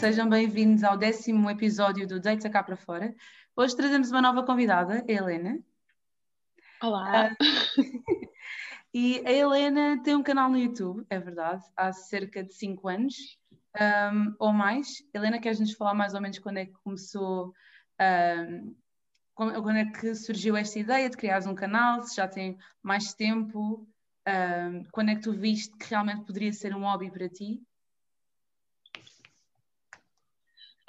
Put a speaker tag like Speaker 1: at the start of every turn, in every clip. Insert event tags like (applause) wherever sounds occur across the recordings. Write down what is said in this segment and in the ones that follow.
Speaker 1: sejam bem-vindos ao décimo episódio do Deita Cá para Fora. Hoje trazemos uma nova convidada, a Helena.
Speaker 2: Olá!
Speaker 1: Uh, (laughs) e a Helena tem um canal no YouTube, é verdade, há cerca de 5 anos um, ou mais. Helena, queres nos falar mais ou menos quando é que começou, um, quando é que surgiu esta ideia de criares um canal, se já tem mais tempo, um, quando é que tu viste que realmente poderia ser um hobby para ti?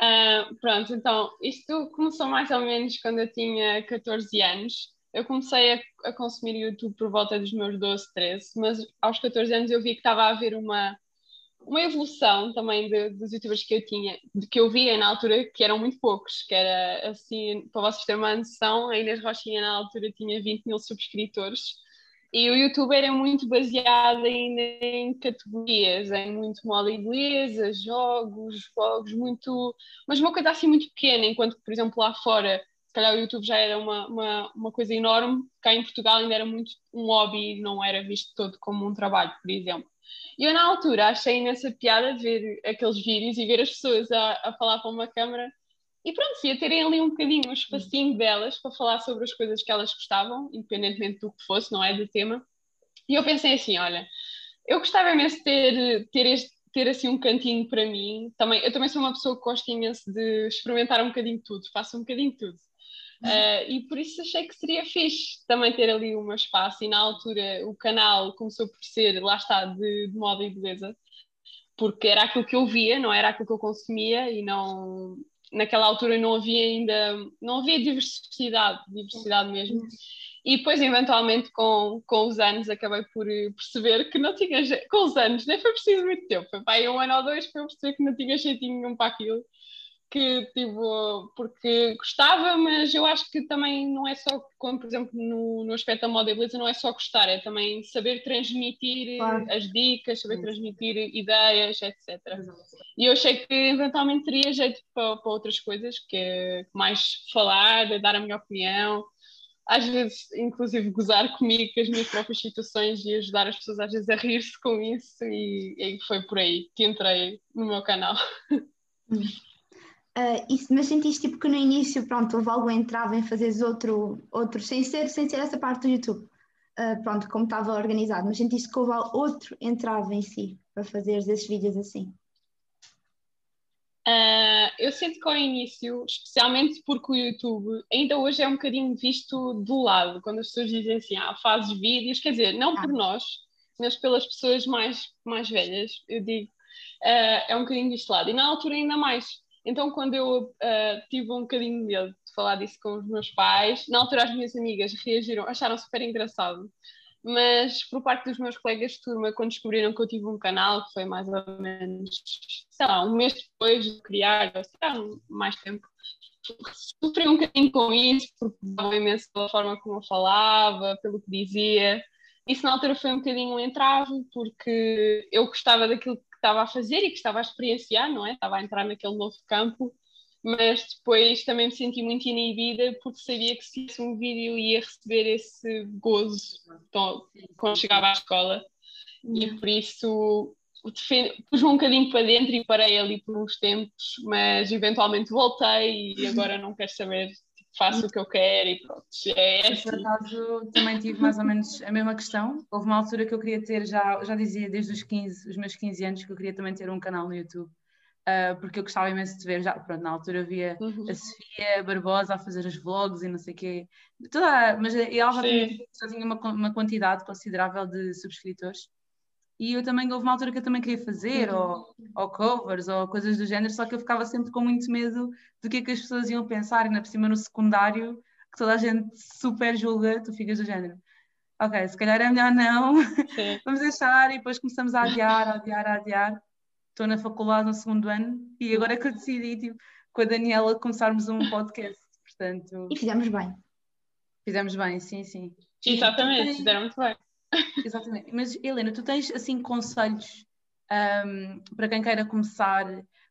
Speaker 2: Uh, pronto, então, isto começou mais ou menos quando eu tinha 14 anos. Eu comecei a, a consumir YouTube por volta dos meus 12, 13, mas aos 14 anos eu vi que estava a haver uma, uma evolução também de, dos youtubers que eu tinha, de que eu via na altura, que eram muito poucos, que era assim, para vocês terem uma noção, a Inês Rochinha na altura tinha 20 mil subscritores e o YouTube era muito baseado ainda em categorias, em muito moda inglesa, jogos, vlogs, muito. Mas uma coisa assim muito pequena, enquanto que, por exemplo, lá fora, se calhar o YouTube já era uma, uma, uma coisa enorme, cá em Portugal ainda era muito um hobby, não era visto todo como um trabalho, por exemplo. E eu, na altura, achei imensa piada ver aqueles vídeos e ver as pessoas a, a falar para uma câmera e pronto, ia terem ali um bocadinho um espacinho delas para falar sobre as coisas que elas gostavam, independentemente do que fosse, não é? Do tema. E eu pensei assim: olha, eu gostava imenso de ter, ter, este, ter assim um cantinho para mim. Também, eu também sou uma pessoa que gosta imenso de experimentar um bocadinho de tudo, faço um bocadinho de tudo. Uh, e por isso achei que seria fixe também ter ali um espaço. E na altura o canal começou por ser, lá está, de, de moda e beleza, porque era aquilo que eu via, não era aquilo que eu consumia e não, naquela altura não havia ainda, não havia diversidade, diversidade mesmo. E depois, eventualmente, com, com os anos, acabei por perceber que não tinha com os anos, nem foi preciso muito tempo, foi para um ano ou dois para eu perceber que não tinha jeitinho nenhum para aquilo que tipo, porque gostava, mas eu acho que também não é só, como por exemplo no, no aspecto da moda e beleza, não é só gostar, é também saber transmitir claro. as dicas, saber transmitir ideias, etc. E eu achei que eventualmente teria jeito para, para outras coisas, que é mais falar, dar a minha opinião, às vezes, inclusive, gozar comigo com as minhas próprias situações e ajudar as pessoas às vezes a rir-se com isso, e, e foi por aí que entrei no meu canal.
Speaker 3: Uh, isso, mas sentiste tipo que no início, pronto, houve algo entrava em fazeres outro, outro sem, ser, sem ser essa parte do YouTube, uh, pronto, como estava organizado, mas sentiste que houve outro entrava em si para fazeres esses vídeos assim?
Speaker 2: Uh, eu sinto que ao início, especialmente porque o YouTube ainda hoje é um bocadinho visto do lado, quando as pessoas dizem assim, ah, fazes vídeos, quer dizer, não ah. por nós, mas pelas pessoas mais, mais velhas, eu digo, é um bocadinho visto lado. E na altura ainda mais, então, quando eu uh, tive um bocadinho de medo de falar disso com os meus pais, na altura as minhas amigas reagiram, acharam super engraçado. Mas por parte dos meus colegas de turma, quando descobriram que eu tive um canal, que foi mais ou menos, sei lá, um mês depois de criar, sei lá, mais tempo, sofri um bocadinho com isso, porque dava imenso pela forma como eu falava, pelo que dizia. Isso na altura foi um bocadinho um entrave, porque eu gostava daquilo estava a fazer e que estava a experienciar, não é? Estava a entrar naquele novo campo, mas depois também me senti muito inibida porque sabia que se fosse um vídeo ia receber esse gozo quando chegava à escola e por isso pus-me um bocadinho para dentro e parei ali por uns tempos, mas eventualmente voltei e agora não quero saber faço o que eu quero e pronto. É assim.
Speaker 1: Por acaso também tive mais ou menos a mesma questão. Houve uma altura que eu queria ter, já, já dizia desde os 15, os meus 15 anos, que eu queria também ter um canal no YouTube. Uh, porque eu gostava imenso de ver, já, pronto, na altura via uhum. a Sofia Barbosa a fazer os vlogs e não sei o quê, toda, mas ela já tinha, já tinha uma, uma quantidade considerável de subscritores e eu também, houve uma altura que eu também queria fazer, ou, ou covers, ou coisas do género, só que eu ficava sempre com muito medo do que é que as pessoas iam pensar, e na por cima no secundário, que toda a gente super julga, tu ficas do género. Ok, se calhar é melhor não, (laughs) vamos deixar, e depois começamos a adiar, a adiar, a adiar. Estou na faculdade no segundo ano, e agora é que eu decidi, tipo, com a Daniela, começarmos um podcast, portanto...
Speaker 3: E fizemos bem.
Speaker 1: Fizemos bem, sim, sim.
Speaker 2: Exatamente, fizeram muito bem.
Speaker 1: Exatamente. Mas, Helena, tu tens assim conselhos um, para quem queira começar,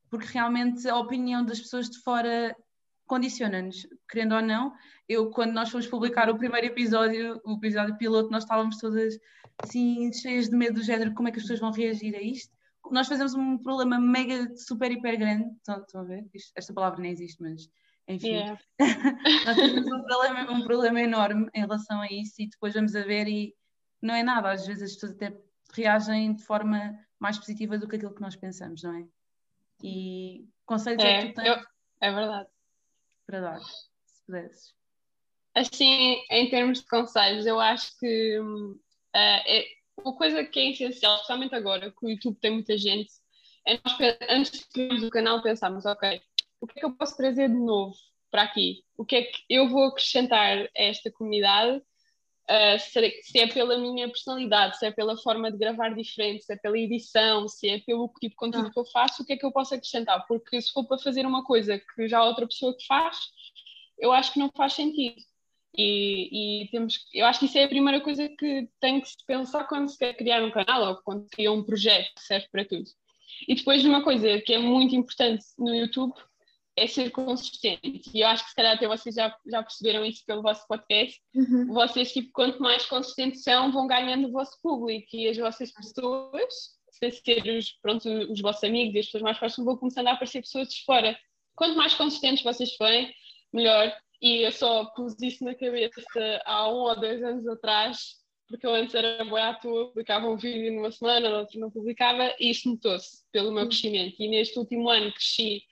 Speaker 1: porque realmente a opinião das pessoas de fora condiciona-nos, querendo ou não. Eu, quando nós fomos publicar o primeiro episódio, o episódio piloto, nós estávamos todas assim cheias de medo do género, como é que as pessoas vão reagir a isto? nós fazemos um problema mega, super, hiper grande. Estão, estão a ver? Esta palavra nem existe, mas enfim. Yeah. (laughs) nós temos um problema, um problema enorme em relação a isso e depois vamos a ver e não é nada. Às vezes as pessoas até reagem de forma mais positiva do que aquilo que nós pensamos, não é? E conselhos é, é que tu tens? Eu,
Speaker 2: é verdade.
Speaker 1: Para dar, se pudesses.
Speaker 2: Assim, em termos de conselhos, eu acho que uh, é, uma coisa que é essencial, especialmente agora, que o YouTube tem muita gente, é nós, antes de criarmos o canal, pensarmos, ok, o que é que eu posso trazer de novo para aqui? O que é que eu vou acrescentar a esta comunidade Uh, se é pela minha personalidade, se é pela forma de gravar diferente, se é pela edição, se é pelo tipo de conteúdo ah. que eu faço, o que é que eu posso acrescentar? Porque se for para fazer uma coisa que já há outra pessoa que faz, eu acho que não faz sentido. E, e, temos, eu acho que isso é a primeira coisa que tem que se pensar quando se quer criar um canal ou quando se cria um projeto que serve para tudo. E depois de uma coisa que é muito importante no YouTube é ser consistente. E eu acho que se calhar até vocês já, já perceberam isso pelo vosso podcast. Uhum. Vocês, tipo, quanto mais consistentes são, vão ganhando o vosso público e as vossas pessoas, se ser os, pronto, os vossos amigos e as pessoas mais próximas, vão começando a aparecer pessoas de fora. Quanto mais consistentes vocês forem, melhor. E eu só pus isso na cabeça há um ou dois anos atrás, porque eu antes era boa à toa, publicava um vídeo numa semana, outro não publicava, e isso notou-se pelo meu uhum. crescimento. E neste último ano cresci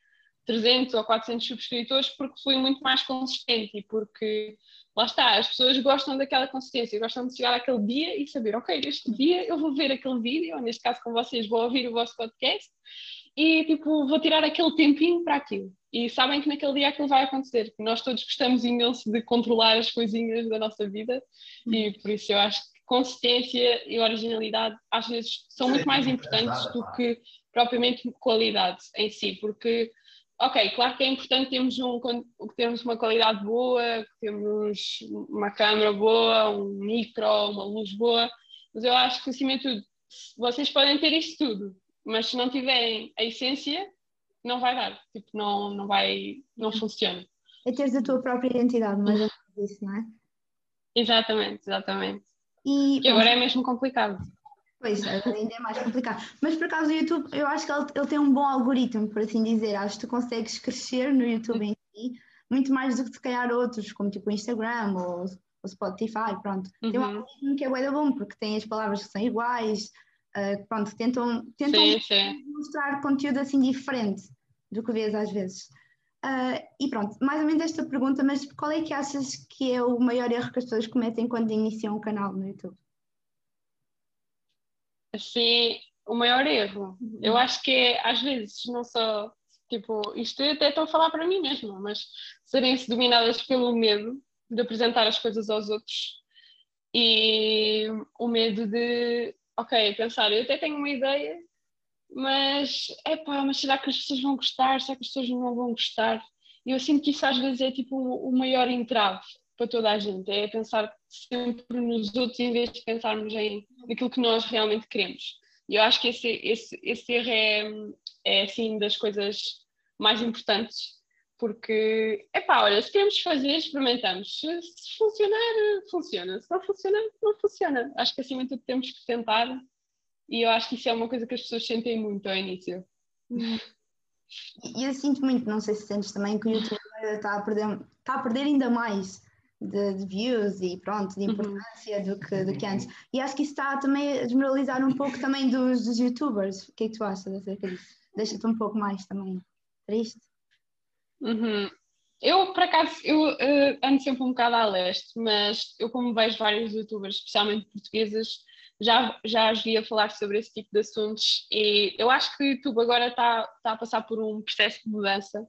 Speaker 2: 300 ou 400 subscritores porque fui muito mais consistente e porque, lá está, as pessoas gostam daquela consistência, gostam de chegar àquele dia e saber, ok, este dia eu vou ver aquele vídeo, ou neste caso com vocês vou ouvir o vosso podcast e, tipo, vou tirar aquele tempinho para aquilo. E sabem que naquele dia aquilo vai acontecer, que nós todos gostamos imenso de controlar as coisinhas da nossa vida e por isso eu acho que consistência e originalidade às vezes são muito mais importantes do que propriamente qualidade em si, porque ok, claro que é importante termos, um, termos uma qualidade boa, temos uma câmera boa, um micro, uma luz boa, mas eu acho que acima de tudo, vocês podem ter isto tudo, mas se não tiverem a essência, não vai dar, tipo, não, não vai, não funciona.
Speaker 3: É teres a tua própria identidade, mas é isso, não é?
Speaker 2: Exatamente, exatamente. E, que agora é mesmo complicado.
Speaker 3: Pois, ainda é mais complicado. Mas por acaso o YouTube, eu acho que ele, ele, tem um bom algoritmo, por assim dizer. Acho que tu consegues crescer no YouTube em si muito mais do que se calhar outros, como tipo o Instagram ou o Spotify, pronto. Uhum. Tem um uhum. algoritmo que é bem bom, porque tem as palavras que são iguais, uh, pronto, tentam, tentam sim, sim. mostrar conteúdo assim diferente do que vês às vezes. Uh, e pronto, mais ou menos esta pergunta, mas qual é que achas que é o maior erro que as pessoas cometem quando iniciam um canal no YouTube?
Speaker 2: Assim, o maior erro. Eu uhum. acho que é, às vezes, não só, tipo, isto até estou a falar para mim mesma, mas serem-se dominadas pelo medo de apresentar as coisas aos outros e o medo de, ok, pensar, eu até tenho uma ideia, mas, é pá, mas será que as pessoas vão gostar? Será que as pessoas não vão gostar? E eu sinto que isso às vezes é tipo o maior entrave para toda a gente, é pensar sempre nos outros em vez de pensarmos em naquilo que nós realmente queremos. E eu acho que esse, esse, esse erro é, é assim das coisas mais importantes, porque, é pá, olha, se queremos fazer, experimentamos. Se, se, funcionar, funciona. Se não funcionar, não funciona. Acho que acima de tudo temos que tentar, e eu acho que isso é uma coisa que as pessoas sentem muito ao início.
Speaker 3: E eu sinto muito, não sei se sentes também, que o YouTube está a perder, está a perder ainda mais de, de, views e pronto, de uhum. importância uhum. do, que, do que antes. E acho que isso está também a desmoralizar um pouco também dos, dos youtubers. O que é que tu achas acerca disso? Deixa-te um pouco mais também triste?
Speaker 2: Uhum. Eu, por acaso, eu uh, ando sempre um bocado a leste, mas eu como vejo vários youtubers, especialmente portuguesas, já, já as vi a falar sobre esse tipo de assuntos e eu acho que o YouTube agora está tá a passar por um processo de mudança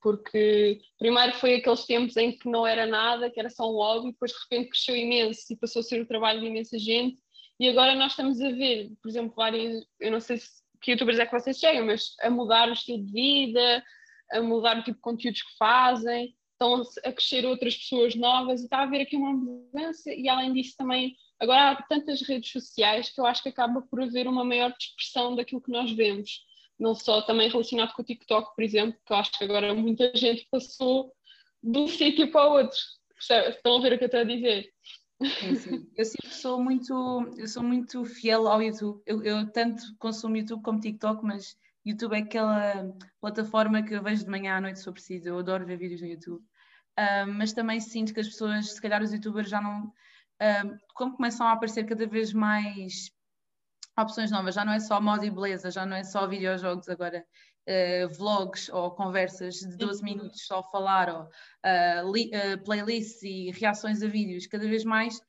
Speaker 2: porque primeiro foi aqueles tempos em que não era nada, que era só um hobby, depois de repente cresceu imenso e passou a ser o trabalho de imensa gente, e agora nós estamos a ver, por exemplo, vários, eu não sei se, que youtubers é que vocês chegam, mas a mudar o estilo de vida, a mudar o tipo de conteúdos que fazem, estão a crescer outras pessoas novas e está a haver aqui uma mudança. E além disso também agora há tantas redes sociais que eu acho que acaba por haver uma maior dispersão daquilo que nós vemos não só também relacionado com o TikTok, por exemplo, que eu acho que agora muita gente passou de um (laughs) sítio para o outro. Estão a ver o que eu estou a dizer?
Speaker 1: Sim, sim. Eu que sou muito, eu sou muito fiel ao YouTube. Eu, eu tanto consumo YouTube como TikTok, mas YouTube é aquela plataforma que eu vejo de manhã à noite se eu preciso. Eu adoro ver vídeos no YouTube. Uh, mas também sinto que as pessoas, se calhar os youtubers já não. Uh, como começam a aparecer cada vez mais opções novas, já não é só moda e beleza, já não é só videojogos agora. Uh, vlogs ou conversas de 12 uhum. minutos só falar, ou uh, playlists e reações a vídeos, cada vez mais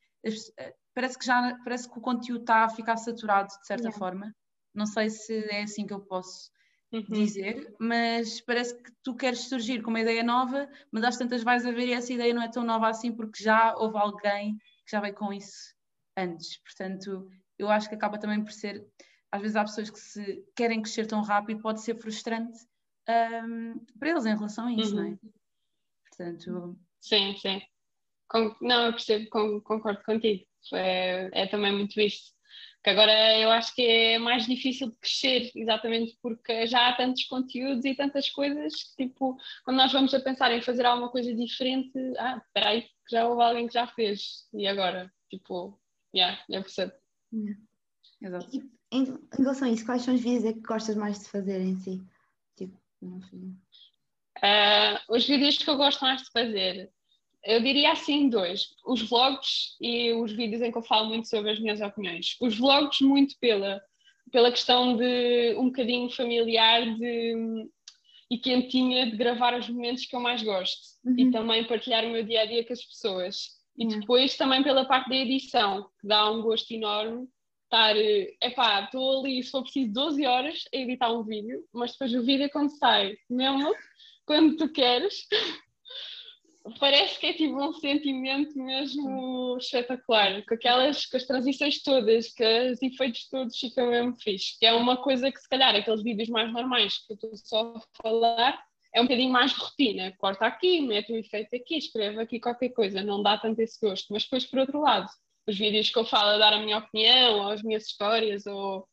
Speaker 1: parece que já parece que o conteúdo está a ficar saturado de certa yeah. forma. Não sei se é assim que eu posso uhum. dizer, mas parece que tu queres surgir com uma ideia nova, mas às tantas vais a ver e essa ideia não é tão nova assim porque já houve alguém que já veio com isso antes. Portanto, eu acho que acaba também por ser, às vezes há pessoas que se querem crescer tão rápido, pode ser frustrante um, para eles em relação a isso, uhum. não é? Uhum. Portanto.
Speaker 2: Sim, sim. não, eu percebo, concordo contigo. É, é também muito isso que agora eu acho que é mais difícil de crescer, exatamente porque já há tantos conteúdos e tantas coisas que, tipo, quando nós vamos a pensar em fazer alguma coisa diferente, ah, espera aí, que já houve alguém que já fez, e agora? Tipo, yeah, eu percebo.
Speaker 3: Exato. E, em, em, relação a isso, quais são os vídeos é que gostas mais de fazer em si? Tipo, não sei.
Speaker 2: Uh, os vídeos que eu gosto mais de fazer eu diria assim dois, os vlogs e os vídeos em que eu falo muito sobre as minhas opiniões. Os vlogs muito pela, pela questão de um bocadinho familiar de, e quentinha de gravar os momentos que eu mais gosto uhum. e também partilhar o meu dia a dia com as pessoas. E uhum. depois também pela parte da edição, que dá um gosto enorme estar, epá, estou ali, se for preciso 12 horas a editar um vídeo, mas depois o vídeo quando sai, mesmo quando tu queres, (laughs) parece que é tipo um sentimento mesmo espetacular, com aquelas, com as transições todas, com os efeitos todos ficam mesmo fixe, que é uma coisa que se calhar aqueles vídeos mais normais que eu estou só a falar, é um bocadinho mais rotina, corta aqui, mete um efeito aqui, escreve aqui qualquer coisa, não dá tanto esse gosto, mas depois por outro lado, os vídeos que eu falo a dar a minha opinião, ou as minhas histórias, ou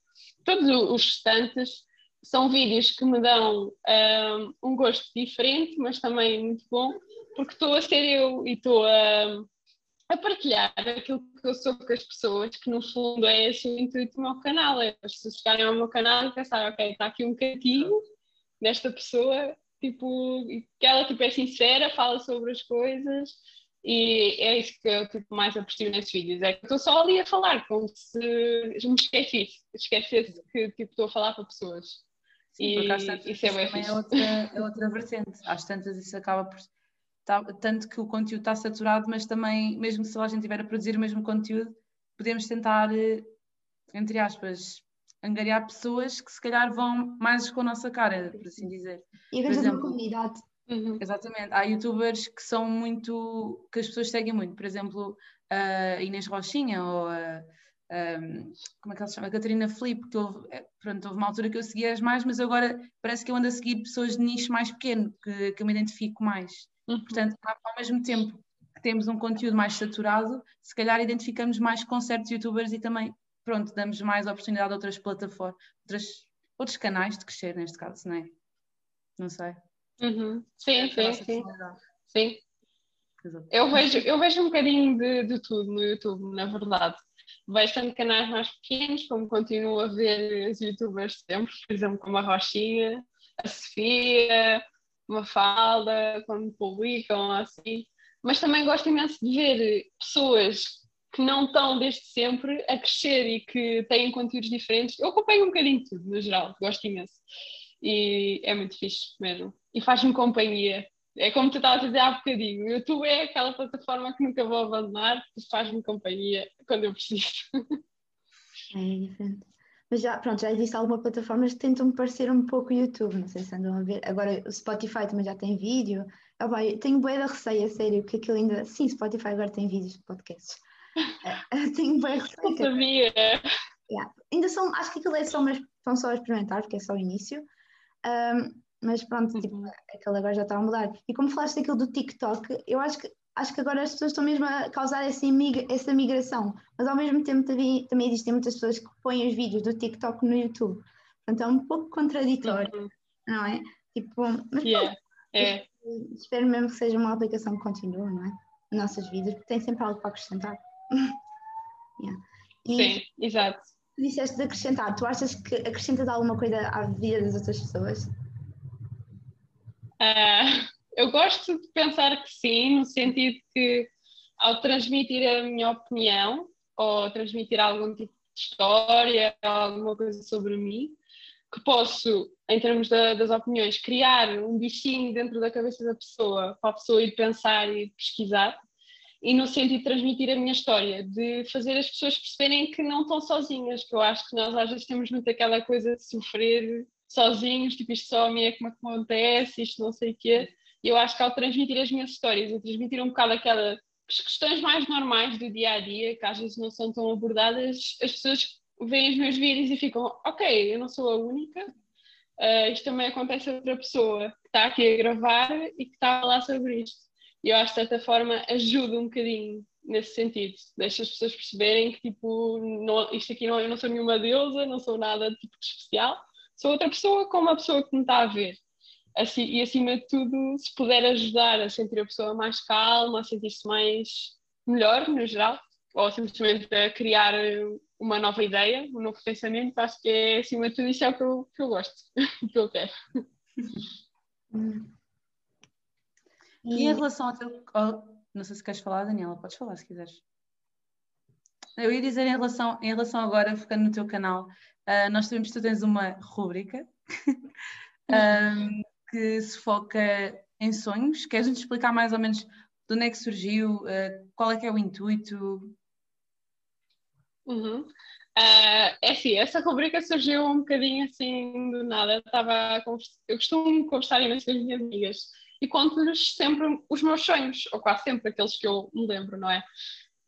Speaker 2: todos os restantes, são vídeos que me dão um, um gosto diferente, mas também muito bom, porque estou a ser eu e estou a, a partilhar aquilo que eu sou com as pessoas, que no fundo é esse o intuito do meu canal, é as pessoas chegarem ao meu canal e pensar, ok, está aqui um cantinho desta pessoa, tipo, que ela tipo, é sincera, fala sobre as coisas e é isso que eu tipo, mais aprecio nesses vídeos, é que estou só ali a falar, como se me esquecesse, esquecesse que tipo, estou a falar para pessoas.
Speaker 1: Sim, e isso é, bem é outra, é outra vertente. Às tantas isso acaba por Tá, tanto que o conteúdo está saturado, mas também, mesmo se a gente estiver a produzir o mesmo conteúdo, podemos tentar, eh, entre aspas, angariar pessoas que se calhar vão mais com a nossa cara, por assim dizer.
Speaker 3: E por exemplo, uma comunidade.
Speaker 1: Uhum. Exatamente. Há youtubers que são muito. que as pessoas seguem muito. Por exemplo, a Inês Rochinha ou a. Um, como é que ela se chama? A Catarina Felipe, que houve, eh, pronto, houve uma altura que eu seguia as mais, mas agora parece que eu ando a seguir pessoas de nicho mais pequeno, que, que eu me identifico mais. Uhum. Portanto, ao mesmo tempo que temos um conteúdo mais saturado, se calhar identificamos mais com certos youtubers e também, pronto, damos mais oportunidade a outras plataformas, outras, outros canais de crescer, neste caso, não é? Não sei.
Speaker 2: Uhum. Sim, sim, sim. Sim. Eu vejo, eu vejo um bocadinho de, de tudo no YouTube, na verdade. Vejo tanto canais mais pequenos, como continuo a ver os youtubers sempre, por exemplo, como a Rochinha, a Sofia, uma falda, quando publicam, assim. Mas também gosto imenso de ver pessoas que não estão desde sempre a crescer e que têm conteúdos diferentes. Eu acompanho um bocadinho tudo, no geral, gosto imenso. E é muito fixe mesmo. E faz-me companhia. É como tu estavas a dizer há bocadinho, o YouTube é aquela plataforma que nunca vou abandonar, faz-me companhia quando eu preciso.
Speaker 3: É diferente. Mas já, pronto, já existe algumas plataformas que tentam parecer um pouco YouTube, não sei se andam a ver. Agora o Spotify também já tem vídeo. Ah, vai, tenho boa da receia, sério, que aquilo ainda. Sim, Spotify agora tem vídeos de podcasts. (laughs) Tenho boa receia.
Speaker 2: Não sabia.
Speaker 3: Yeah. Ainda são, acho que aquilo é só, mas estão só a experimentar, porque é só o início. Um, mas pronto, tipo, uhum. aquilo agora já está a mudar. E como falaste daquilo do TikTok, eu acho que acho que agora as pessoas estão mesmo a causar essa, essa migração, mas ao mesmo tempo também, também existem muitas pessoas que põem os vídeos do TikTok no YouTube. Portanto, é um pouco contraditório, uhum. não é? Tipo, mas
Speaker 2: yeah. é.
Speaker 3: espero mesmo que seja uma aplicação que continue, não é? Nossas vidas, porque tem sempre algo para acrescentar. (laughs) yeah.
Speaker 2: e Sim, exato.
Speaker 3: Disseste de acrescentar, tu achas que acrescentas alguma coisa à vida das outras pessoas?
Speaker 2: Uh, eu gosto de pensar que sim, no sentido que ao transmitir a minha opinião ou transmitir algum tipo de história, alguma coisa sobre mim, que posso, em termos da, das opiniões, criar um bichinho dentro da cabeça da pessoa, para a pessoa ir pensar e pesquisar, e no sentido de transmitir a minha história, de fazer as pessoas perceberem que não estão sozinhas, que eu acho que nós às vezes temos muito aquela coisa de sofrer sozinhos, tipo isto só a mim é que me acontece, isto não sei o quê, e eu acho que ao transmitir as minhas histórias, e transmitir um bocado aquelas questões mais normais do dia a dia, que às vezes não são tão abordadas, as pessoas veem os meus vídeos e ficam, ok, eu não sou a única, uh, isto também acontece a outra pessoa que está aqui a gravar e que está a falar sobre isto. Eu acho que de certa forma ajuda um bocadinho nesse sentido, deixa as pessoas perceberem que tipo, não, isto aqui não, eu não sou nenhuma deusa, não sou nada tipo de especial, sou outra pessoa com uma pessoa que me está a ver. Assim, e acima de tudo, se puder ajudar a sentir a pessoa mais calma, a sentir-se mais melhor no geral, ou simplesmente a criar uma nova ideia, um novo pensamento, acho que é acima de tudo isso é o que eu, que eu gosto, (laughs) que eu quero.
Speaker 1: E em relação ao teu. não sei se queres falar, Daniela, podes falar se quiseres. Eu ia dizer em relação, em relação agora, ficando no teu canal, uh, nós sabemos que tu tens uma rúbrica (laughs) um, que se foca em sonhos. Queres-nos explicar mais ou menos de onde é que surgiu, uh, qual é que é o intuito?
Speaker 2: Uhum. Uh, é assim, essa rubrica surgiu um bocadinho assim do nada. Eu, estava eu costumo conversar imenso com as minhas amigas e conto-lhes sempre os meus sonhos, ou quase sempre aqueles que eu me lembro, não é?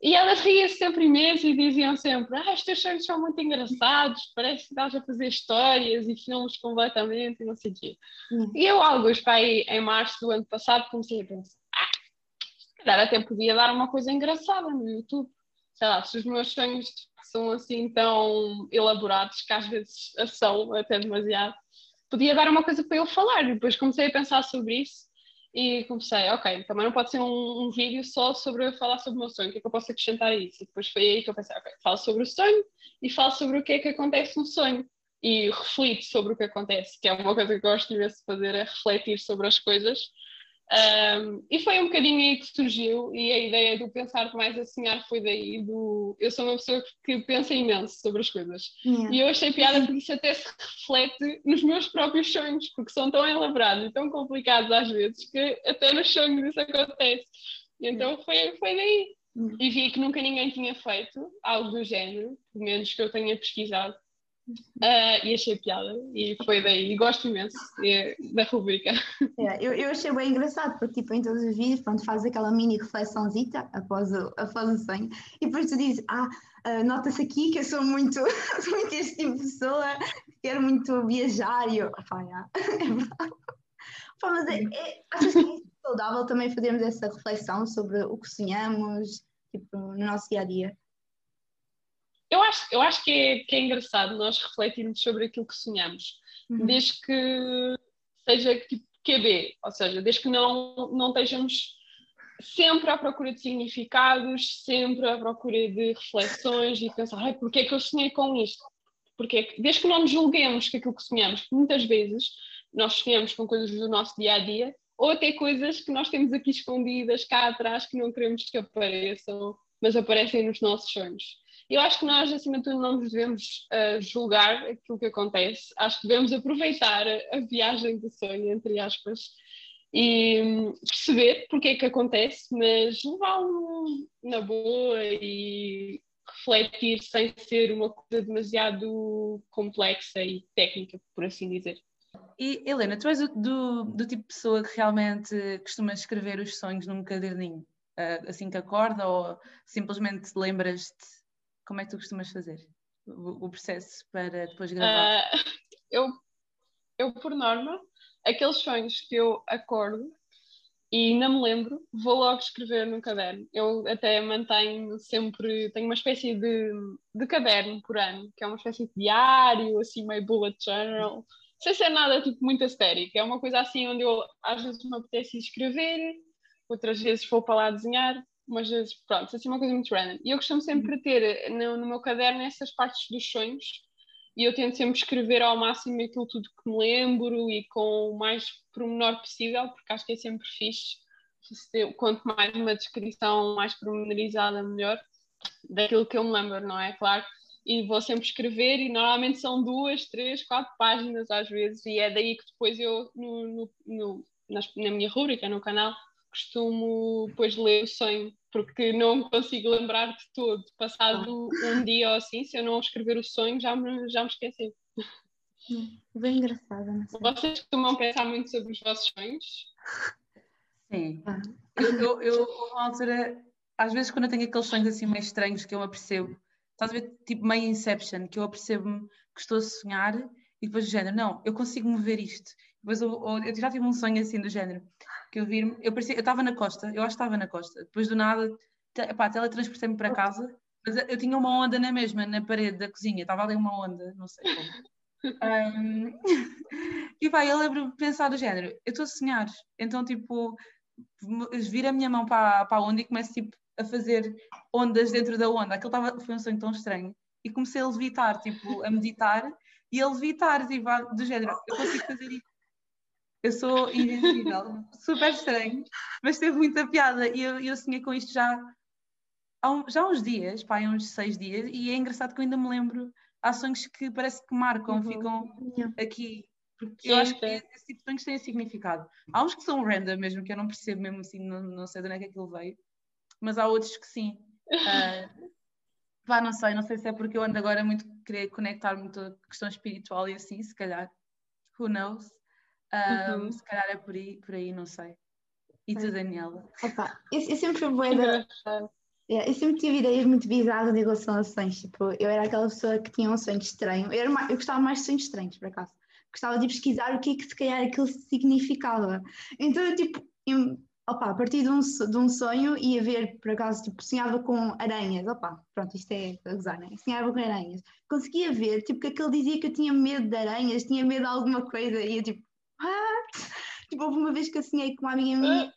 Speaker 2: E elas riam-se sempre imenso e diziam sempre: Ah, os teus sonhos são muito engraçados, parece que estás a fazer histórias e filmes completamente e não sei o quê. Uhum. E eu, alguns, para aí, em março do ano passado, comecei a pensar: Ah, se calhar até podia dar uma coisa engraçada no YouTube. Sei lá, se os meus sonhos são assim tão elaborados que às vezes são até demasiado. Podia dar uma coisa para eu falar. E depois comecei a pensar sobre isso e comecei, ok, também não pode ser um, um, vídeo só sobre falar sobre o meu sonho, o que é que eu posso acrescentar a isso? E depois foi aí que eu pensei, ok, falo sobre o sonho e falo sobre o que é que acontece no sonho e reflito sobre o que acontece, que é uma coisa que eu gosto de fazer, é refletir sobre as coisas um, e foi um bocadinho aí que surgiu, e a ideia do pensar mais a sonhar foi daí. Do... Eu sou uma pessoa que pensa imenso sobre as coisas. Yeah. E eu achei piada porque isso até se reflete nos meus próprios sonhos, porque são tão elaborados e tão complicados às vezes que até nos sonhos isso acontece. Então foi, foi daí. E vi que nunca ninguém tinha feito algo do género, pelo menos que eu tenha pesquisado. Uh, e achei piada, e foi daí, e gosto imenso é, da rubrica.
Speaker 3: É, eu, eu achei bem engraçado, porque tipo, em todos os vídeos, pronto, faz aquela mini reflexãozita após o, após o sonho, e depois tu dizes, ah, uh, nota-se aqui que eu sou muito, (laughs) muito este tipo de pessoa, quero muito viajar, e eu, pá, (laughs) é verdade. Pá, mas é, é, achas que é saudável também fazermos essa reflexão sobre o que sonhamos, tipo, no nosso dia-a-dia? -dia?
Speaker 2: Eu acho, eu acho que, é, que é engraçado nós refletirmos sobre aquilo que sonhamos, uhum. desde que seja tipo QB, ou seja, desde que não, não estejamos sempre à procura de significados, sempre à procura de reflexões e pensar, ai, porquê é que eu sonhei com isto? Porque desde que não nos julguemos que aquilo que sonhamos, muitas vezes nós sonhamos com coisas do nosso dia a dia, ou até coisas que nós temos aqui escondidas cá atrás que não queremos que apareçam, mas aparecem nos nossos sonhos. Eu acho que nós, acima de tudo, não nos devemos uh, julgar aquilo que acontece. Acho que devemos aproveitar a viagem do sonho, entre aspas, e um, perceber porque é que acontece, mas levá-lo na boa e refletir sem ser uma coisa demasiado complexa e técnica, por assim dizer.
Speaker 1: E Helena, tu és do, do tipo de pessoa que realmente costuma escrever os sonhos num caderninho, uh, assim que acorda, ou simplesmente lembras-te como é que tu costumas fazer o, o processo para depois gravar? Uh,
Speaker 2: eu, eu, por norma, aqueles sonhos que eu acordo e não me lembro, vou logo escrever no caderno. Eu até mantenho sempre, tenho uma espécie de, de caderno por ano, que é uma espécie de diário, assim meio bullet journal, sem ser nada tipo muito estérico, é uma coisa assim onde eu às vezes me apetece escrever, outras vezes vou para lá desenhar, umas vezes, pronto, assim uma coisa muito random. E eu costumo sempre
Speaker 1: Uhum.
Speaker 2: ter no, no meu caderno essas partes dos sonhos e eu tento sempre escrever ao máximo aquilo tudo que me lembro e com o mais pormenor possível, porque acho que é sempre fixe. Quanto mais uma descrição mais pormenorizada, melhor, daquilo que eu me lembro, não é? Claro. E vou sempre escrever, e normalmente são duas, três, quatro páginas às vezes, e é daí que depois eu, no, no, no- na minha rubrica, no canal, costumo depois ler o sonho, porque não consigo lembrar de todo. Passado um dia ou assim, se eu não escrever o sonho, já me, já me esqueci.
Speaker 3: Bem engraçada.
Speaker 2: Vocês costumam pensar muito sobre os vossos sonhos?
Speaker 1: Sim.
Speaker 3: Ah.
Speaker 1: Eu, eu, eu, uma altura, às vezes quando eu tenho aqueles sonhos assim meio estranhos que eu apercebo, estás a ver, tipo meio Inception, que eu apercebo-me que estou a sonhar e depois do género, não, eu consigo mover isto. Depois eu, eu- já tive um sonho assim do género, que eu vi eu parecia, eu estava na costa, eu acho que estava na costa, depois do nada, te, epá, teletransportei-me para casa, mas eu tinha uma onda na mesma, na parede da cozinha, estava ali uma onda, não sei como. (laughs) Ahm, (laughs) e vai, eu lembro de pensar do género, eu estou a sonhar, então tipo, vir a minha mão para, para a onda e começo tipo, a fazer ondas dentro da onda. Aquilo tava, foi um sonho tão estranho. E comecei a levitar, tipo, a meditar e a levitar, tipo, do género, eu consigo fazer isso. Eu sou invisível, (laughs) super estranho, mas teve muita piada. E eu, eu sonhei com isto já há, um- já há uns dias, pá, há uns seis dias, e é engraçado que eu ainda me lembro. Há sonhos que parece que marcam,
Speaker 2: Uhum.
Speaker 1: ficam
Speaker 3: Yeah.
Speaker 1: aqui. Porque eu acho que esse tipo de sonhos têm significado. Há uns que são random mesmo, que eu não percebo mesmo assim, não, não sei de onde é que aquilo veio. Mas há outros que sim. (laughs) Ah, Vá, não sei, não sei se é porque eu ando agora muito querer conectar muito a questão espiritual e assim, se calhar. Who knows?
Speaker 2: Uhum.
Speaker 1: Se calhar é por aí, por aí, não sei. E tu, Daniela?
Speaker 3: Opa, eu, eu sempre fui bué (laughs) da- eu sempre tive ideias muito bizarras em relação a sonhos. Tipo, eu era aquela pessoa que tinha um sonho estranho. Eu, era ma- eu gostava mais de sonhos estranhos, por acaso. Gostava de pesquisar o que é que se calhar aquilo significava. Então eu, tipo, eu, opa, a partir de um, de um sonho ia ver, por acaso, tipo, sonhava com aranhas. Opa, pronto, isto é a gozar, né? Sonhava com aranhas. Conseguia ver, tipo, que aquele dizia que eu tinha medo de aranhas, tinha medo de alguma coisa. E eu, tipo, what? Tipo, houve uma vez que eu sonhei com uma amiga minha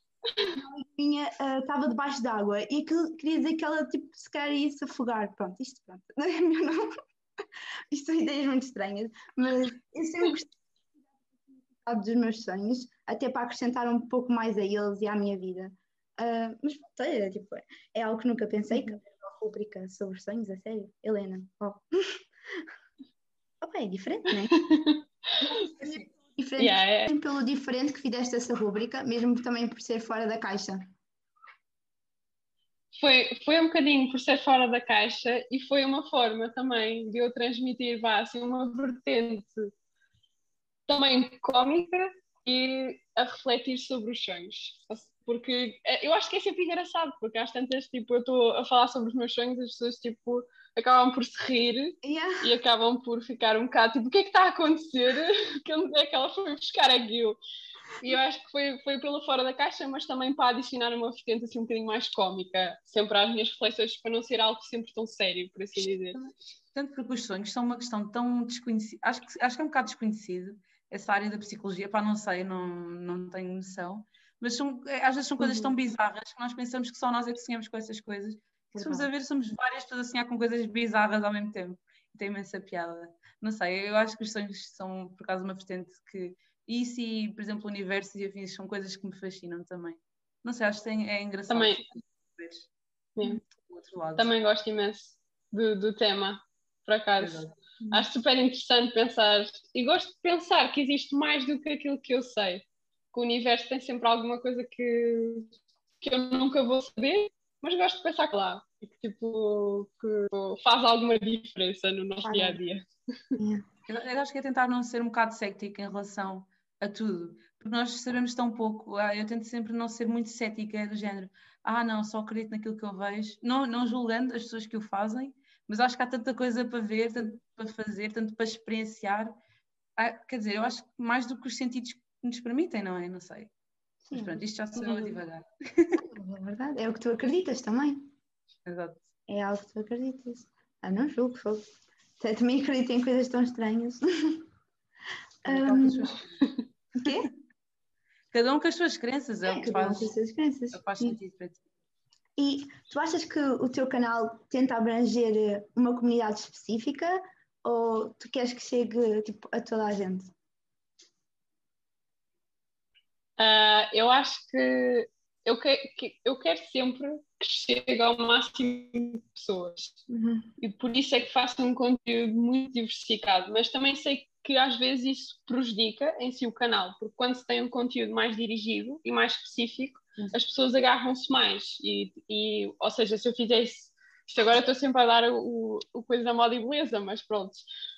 Speaker 3: minha estava debaixo d'água e aquilo queria dizer que ela tipo, se calhar ia se afogar. Pronto, isto pronto. (laughs) Não é meu nome. Isto são ideias muito estranhas, mas eu sempre gostei dos meus sonhos, até para acrescentar um pouco mais a eles e à minha vida. Ah, mas pronto, é, tipo, é algo que nunca pensei, que haver uma rubrica sobre sonhos, a sério. Helena, oh. (laughs) Opa, é diferente, não é? (laughs) Diferente
Speaker 2: Yeah, é.
Speaker 3: pelo diferente que fizeste essa rúbrica, mesmo também por ser fora da caixa.
Speaker 2: Foi, foi um bocadinho por ser fora da caixa e foi uma forma também de eu transmitir vá, assim, uma vertente também cómica e a refletir sobre os sonhos. Porque eh, eu acho que é sempre engraçado, porque às tantas, tipo, eu estou a falar sobre os meus sonhos, as pessoas, tipo, acabam por se rir
Speaker 3: Yeah.
Speaker 2: e acabam por ficar um bocado, tipo, o que é que está a acontecer? (laughs) Que onde é que ela foi buscar aquilo? E eu acho que foi, foi pela fora da caixa, mas também para adicionar uma vertente assim um bocadinho mais cómica, sempre às minhas reflexões, para não ser algo sempre tão sério, por assim dizer.
Speaker 1: Tanto porque os sonhos são uma questão tão desconhecida, acho que, acho que é um bocado desconhecido essa área da psicologia, pá, não sei, não, não tenho noção, mas são, é, às vezes são coisas
Speaker 3: Uhum.
Speaker 1: tão bizarras que nós pensamos que só nós é que sonhamos com essas coisas. Se formos a ver, somos várias pessoas a sonhar com coisas bizarras ao mesmo tempo. E tem imensa piada. Não sei, eu acho que os sonhos são, por acaso, uma vertente que. Isso e, por exemplo, universos e afins são coisas que me fascinam também. Não sei, acho que tem- é engraçado.
Speaker 2: Também. Também gosto imenso do, do tema, por acaso.
Speaker 1: Exato.
Speaker 2: Acho super interessante pensar, e gosto de pensar que existe mais do que aquilo que eu sei. Que o universo tem sempre alguma coisa que, que eu nunca vou saber, mas gosto de pensar que lá. E que, tipo, que faz alguma diferença no nosso
Speaker 3: Claro.
Speaker 2: dia a dia.
Speaker 3: Yeah.
Speaker 1: Eu, eu acho que é tentar não ser um bocado cética em relação a tudo, porque nós sabemos tão pouco. Ah, Eu tento sempre não ser muito cética do género, ah, não, só acredito naquilo que eu vejo, não, não julgando as pessoas que o fazem, mas acho que há tanta coisa para ver, tanto para fazer, tanto para experienciar. Ah, quer dizer, eu acho que mais do que os sentidos que nos permitem, não é? Não sei. Mas
Speaker 3: Sim,
Speaker 1: pronto, isto já sou eu a
Speaker 2: Uhum.
Speaker 1: devagar.
Speaker 3: é verdade. É o que tu acreditas também.
Speaker 1: Exato.
Speaker 3: É algo que tu acreditas. Ah, não julgo, fogo. Também acredito em coisas tão estranhas. (laughs)
Speaker 1: Cada um com as
Speaker 3: Hum,
Speaker 1: suas-
Speaker 3: O quê?
Speaker 1: Cada um com as suas crenças, é o que
Speaker 3: Cada um
Speaker 1: faz,
Speaker 3: com as suas crenças.
Speaker 1: é o que faz sentido para ti.
Speaker 3: E tu achas que o teu canal tenta abranger uma comunidade específica ou tu queres que chegue tipo, a toda a gente?
Speaker 2: Uh, eu acho que eu, que, que eu quero sempre que chegue ao máximo de pessoas. Uhum. E por isso é que faço um conteúdo muito diversificado, mas também sei que às vezes isso prejudica em si o canal, porque quando se tem um conteúdo mais dirigido e mais específico, uhum. as pessoas agarram-se mais. E, e, ou seja, se eu fizesse isto agora estou sempre a dar o, o coisa da moda e beleza, mas pronto.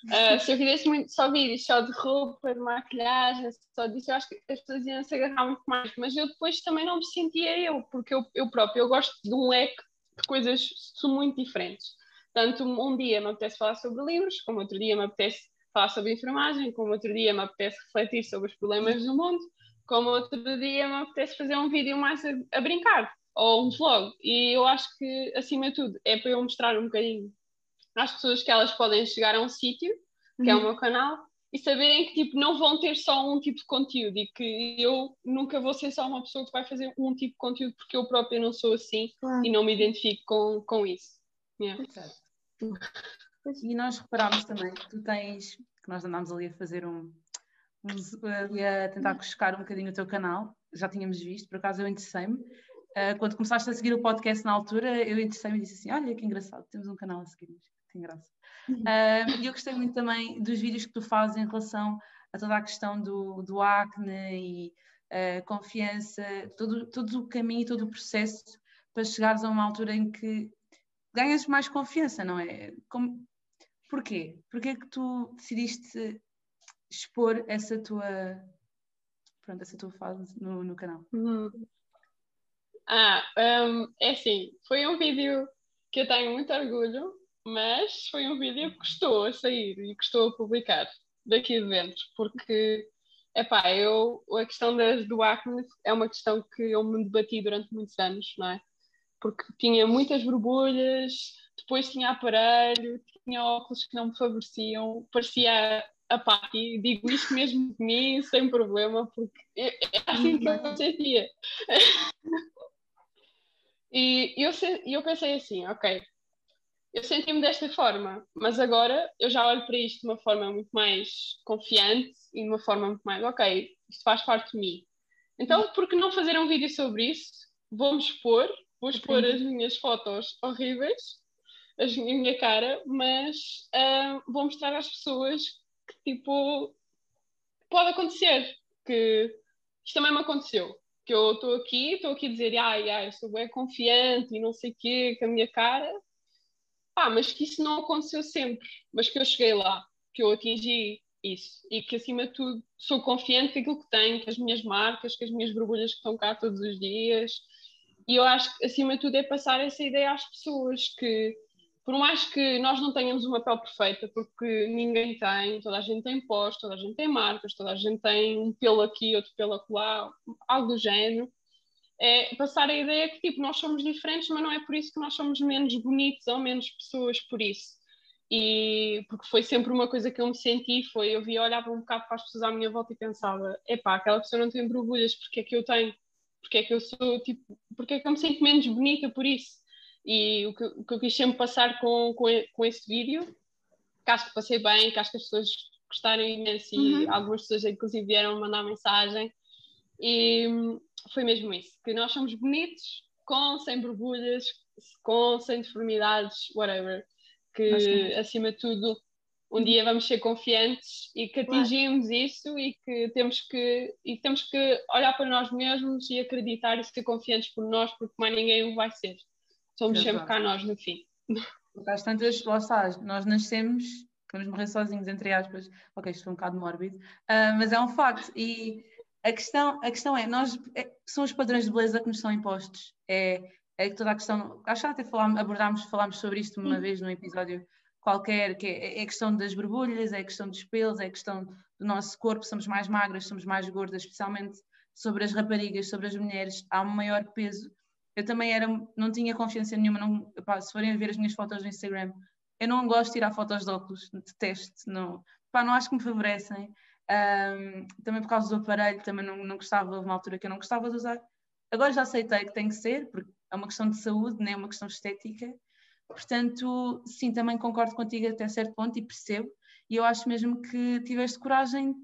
Speaker 2: Uh, se eu fizesse muito só vídeos só de roupa, de maquilhagem, só disso, eu acho que as pessoas iam se agarrar muito mais. Mas eu depois também não me sentia eu, porque eu, eu próprio eu gosto de um leque de coisas muito diferentes. Tanto um dia me apetece falar sobre livros, como outro dia me apetece falar sobre enfermagem, como outro dia me apetece refletir sobre os problemas do mundo, como outro dia me apetece fazer um vídeo mais a, a brincar ou um vlog. E eu acho que, acima de tudo, é para eu mostrar um bocadinho às pessoas que elas podem chegar a um sítio, que uhum. é o uhum. meu canal, e saberem que tipo, não vão ter só um tipo de conteúdo e que eu nunca vou ser só uma pessoa que vai fazer um tipo de conteúdo porque eu própria não sou assim claro. e não me identifico com, com isso. Yeah.
Speaker 1: E nós reparámos também que tu tens, que nós andámos ali a fazer um, um ali a tentar cuscar um bocadinho o teu canal, já tínhamos visto, por acaso eu interessei-me, uh, quando começaste a seguir o podcast na altura, eu interessei-me e disse assim: Olha que engraçado, temos um canal a seguir, tem graça. Uh, e eu gostei muito também dos vídeos que tu fazes em relação a toda a questão do, do acne e uh, confiança, todo, todo o caminho, todo o processo para chegares a uma altura em que ganhas mais confiança, não é? Como, porquê? Porquê é que tu decidiste expor essa tua, pronto, essa tua fase no, no canal?
Speaker 2: Uhum. Ah, um, é assim, foi um vídeo que eu tenho muito orgulho, mas foi um vídeo que custou a sair e custou a publicar daqui de dentro, porque, epá, eu, a questão das, do acne é uma questão que eu me debati durante muitos anos, não é? Porque tinha muitas borbulhas, depois tinha aparelho, tinha óculos que não me favoreciam, parecia a Patti, digo isto mesmo de mim, sem problema, porque é, é assim que eu sentia. (laughs) E eu, eu pensei assim, ok, eu senti-me desta forma, mas agora eu já olho para isto de uma forma muito mais confiante e de uma forma muito mais, ok, isto faz parte de mim. Então, por que não fazer um vídeo sobre isso? Vou-me expor, vou expor as minhas fotos horríveis, a minha cara, mas uh, vou mostrar às pessoas que, tipo, pode acontecer, que isto também me aconteceu que eu estou aqui, estou aqui a dizer, ai, ai, sou bem confiante e não sei o quê, com a minha cara, pá, mas que isso não aconteceu sempre, mas que eu cheguei lá, que eu atingi isso e que acima de tudo sou confiante com aquilo que tenho, com as minhas marcas, com as minhas borbulhas que estão cá todos os dias. E eu acho que acima de tudo é passar essa ideia às pessoas que por mais que nós não tenhamos uma pele perfeita, porque ninguém tem, toda a gente tem pós, toda a gente tem marcas, toda a gente tem um pelo aqui, outro pelo acolá, algo do género, é passar a ideia que tipo, nós somos diferentes, mas não é por isso que nós somos menos bonitos ou menos pessoas por isso. E porque foi sempre uma coisa que eu me senti, foi eu via, olhava um bocado para as pessoas à minha volta e pensava, epá, aquela pessoa não tem borbulhas, porque é que eu tenho? Porque é que eu sou, tipo, porque é que eu me sinto menos bonita por isso? E o que, o que eu quis sempre passar com, com, com esse vídeo, que acho que passei bem, que acho que as pessoas gostaram imenso e uhum. algumas pessoas inclusive vieram mandar mensagem. E foi mesmo isso, que nós somos bonitos, com, sem borbulhas, com, sem deformidades, whatever. Que acima de tudo um dia vamos ser confiantes e que atingimos claro. isso e que temos que e temos que olhar para nós mesmos e acreditar e ser confiantes por nós porque mais ninguém o vai ser. Somos Exato. sempre cá nós no fim.
Speaker 1: Porque às tantas, lá nós nascemos, vamos morrer sozinhos, entre aspas. Ok, isto foi um bocado mórbido, uh, mas é um facto. E a questão, a questão é, nós, é, são os padrões de beleza que nos são impostos. É, é toda a questão, acho que até falámos, abordámos, falámos sobre isto uma Sim. vez num episódio qualquer, que é, é, a questão das borbulhas, é a questão dos pelos, é a questão do nosso corpo, somos mais magras, somos mais gordas, especialmente sobre as raparigas, sobre as mulheres, há um maior peso eu também era, não tinha confiança nenhuma. Não, pá, se forem ver as minhas fotos no Instagram, eu não gosto de tirar fotos de óculos, detesto, não, pá, não acho que me favorecem. Um, também por causa do aparelho, também não, não gostava, uma altura que eu não gostava de usar. Agora já aceitei que tem que ser, porque é uma questão de saúde, não é uma questão estética. Portanto, sim, também concordo contigo até certo ponto e percebo. E eu acho mesmo que tiveste coragem de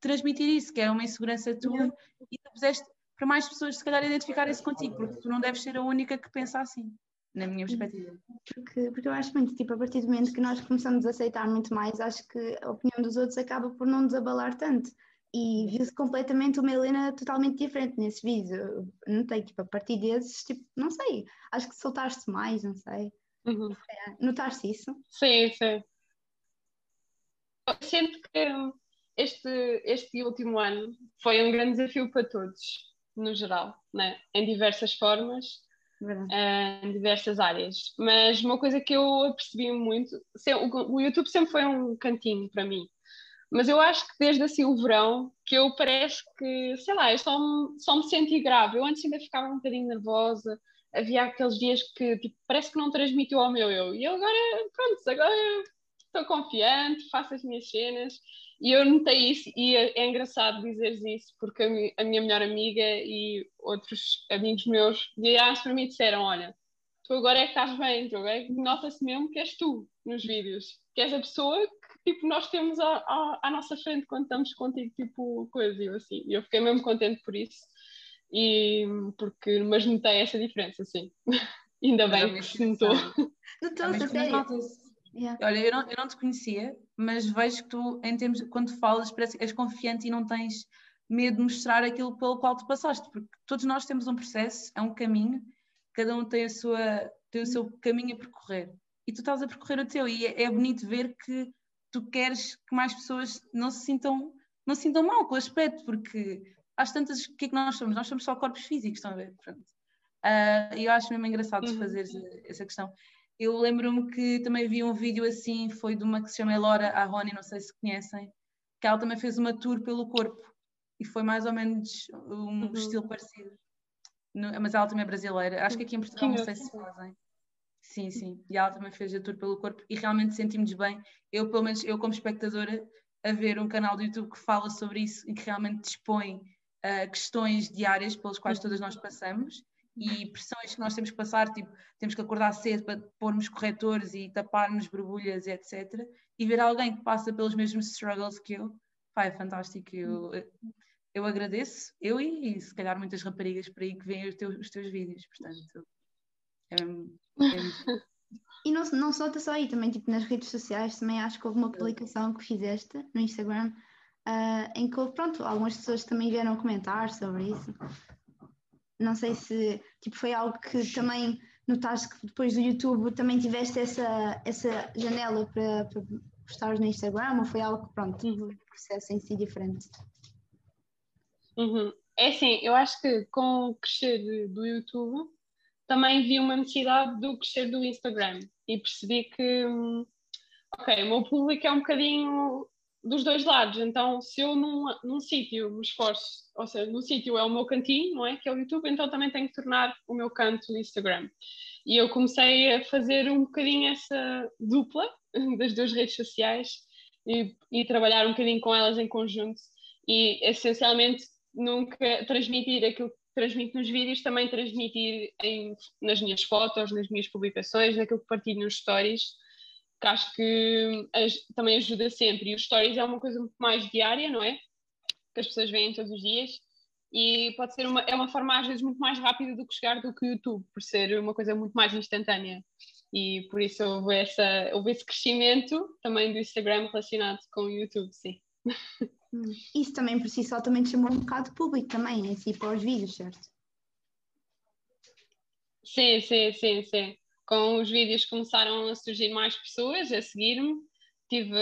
Speaker 1: transmitir isso, que era uma insegurança tua, e tu puseste para mais pessoas se calhar identificarem-se contigo, porque tu não deves ser a única que pensa assim, na minha perspectiva.
Speaker 3: Porque, porque eu acho muito, tipo, a partir do momento que nós começamos a aceitar muito mais, acho que a opinião dos outros acaba por não nos abalar tanto. E viu-se completamente uma Helena totalmente diferente nesse vídeo. Não tem, tipo, a partir desses, tipo, não sei, acho que soltaste mais, não sei. Uhum. É, notaste isso?
Speaker 2: Sim, sim. Eu sinto que este, este último ano foi um grande desafio para todos no geral, né? em diversas formas, uh, em diversas áreas. Mas uma coisa que eu apercebi muito, o, o YouTube sempre foi um cantinho para mim, mas eu acho que desde assim o verão, que eu parece que, sei lá, eu só me, só me senti grave. Eu antes ainda ficava um bocadinho nervosa, havia aqueles dias que tipo, parece que não transmitiu ao meu eu. E eu agora, pronto, agora estou confiante, faço as minhas cenas. E eu notei isso, e é, é engraçado dizeres isso, porque a, mi, a, minha melhor amiga e outros amigos meus viraram-se para mim e disseram: Olha, tu agora é que estás bem, tu agora é que nota-se mesmo que és tu nos vídeos, que és a pessoa que tipo, nós temos à, à, à nossa frente quando estamos contigo, tipo, coisa, e eu assim. E eu fiquei mesmo contente por isso, e porque, mas notei essa diferença, sim. (laughs) Ainda bem que se notou.
Speaker 3: Notou-se, sério.
Speaker 1: Yeah. Olha, eu não, eu não te conhecia, mas vejo que tu, em termos, quando falas, parece que és confiante e não tens medo de mostrar aquilo pelo qual tu passaste, porque todos nós temos um processo, é um caminho, cada um tem, a sua, tem o seu caminho a percorrer. E tu estás a percorrer o teu, e é, é bonito ver que tu queres que mais pessoas não se sintam, não se sintam mal com o aspecto, porque às tantas, o que é que nós somos? Nós somos só corpos físicos, estão a ver? E uh, eu acho mesmo engraçado uhum. fazer essa questão. Eu lembro-me que também vi um vídeo assim, foi de uma que se chama Elora Arroni, não sei se conhecem, que ela também fez uma tour pelo corpo e foi mais ou menos um uhum. estilo parecido. No, mas ela também é brasileira. Acho que aqui em Portugal não sei se fazem. Sim, sim. E ela também fez a tour pelo corpo e realmente sentimos bem. Eu, pelo menos, eu como espectadora, a ver um canal do YouTube que fala sobre isso e que realmente dispõe uh, questões diárias pelas quais todas nós passamos e pressões que nós temos que passar, tipo, temos que acordar cedo para pormos corretores e taparmos borbulhas, etc. E ver alguém que passa pelos mesmos struggles que eu, pá, é fantástico. Eu, eu agradeço, eu e, e se calhar muitas raparigas por aí que veem os teus, os teus vídeos, portanto. É, é... (laughs)
Speaker 3: E não, não solta só aí, também tipo nas redes sociais, também acho que houve uma publicação que fizeste no Instagram uh, em que pronto, algumas pessoas também vieram comentar sobre isso. Não sei se tipo, foi algo que também notaste que depois do YouTube também tiveste essa, essa janela para, para postares no Instagram ou foi algo que pronto, uhum. foi um processo em si diferente?
Speaker 2: Uhum. É assim, eu acho que com o crescer do YouTube também vi uma necessidade do crescer do Instagram e percebi que hum, ok, o meu público é um bocadinho dos dois lados. Então, se eu num, num sítio me esforço, ou seja, no sítio é o meu cantinho, não é? Que é o YouTube, então também tenho que tornar o meu canto o Instagram. E eu comecei a fazer um bocadinho essa dupla (laughs) das duas redes sociais e, e trabalhar um bocadinho com elas em conjunto e essencialmente nunca transmitir aquilo que transmito nos vídeos, também transmitir em, nas minhas fotos, nas minhas publicações, naquilo que partilho nos stories que acho que também ajuda sempre. E os stories é uma coisa muito mais diária, não é? Que as pessoas veem todos os dias. E pode ser uma, é uma forma às vezes muito mais rápida do que chegar do que o YouTube, por ser uma coisa muito mais instantânea. E por isso houve, essa, houve esse crescimento também do Instagram relacionado com o YouTube, sim.
Speaker 3: Hum, isso também por si só também chamou um bocado público também, assim, para os vídeos, certo?
Speaker 2: Sim, sim, sim, sim com os vídeos começaram a surgir mais pessoas a seguir-me. Tive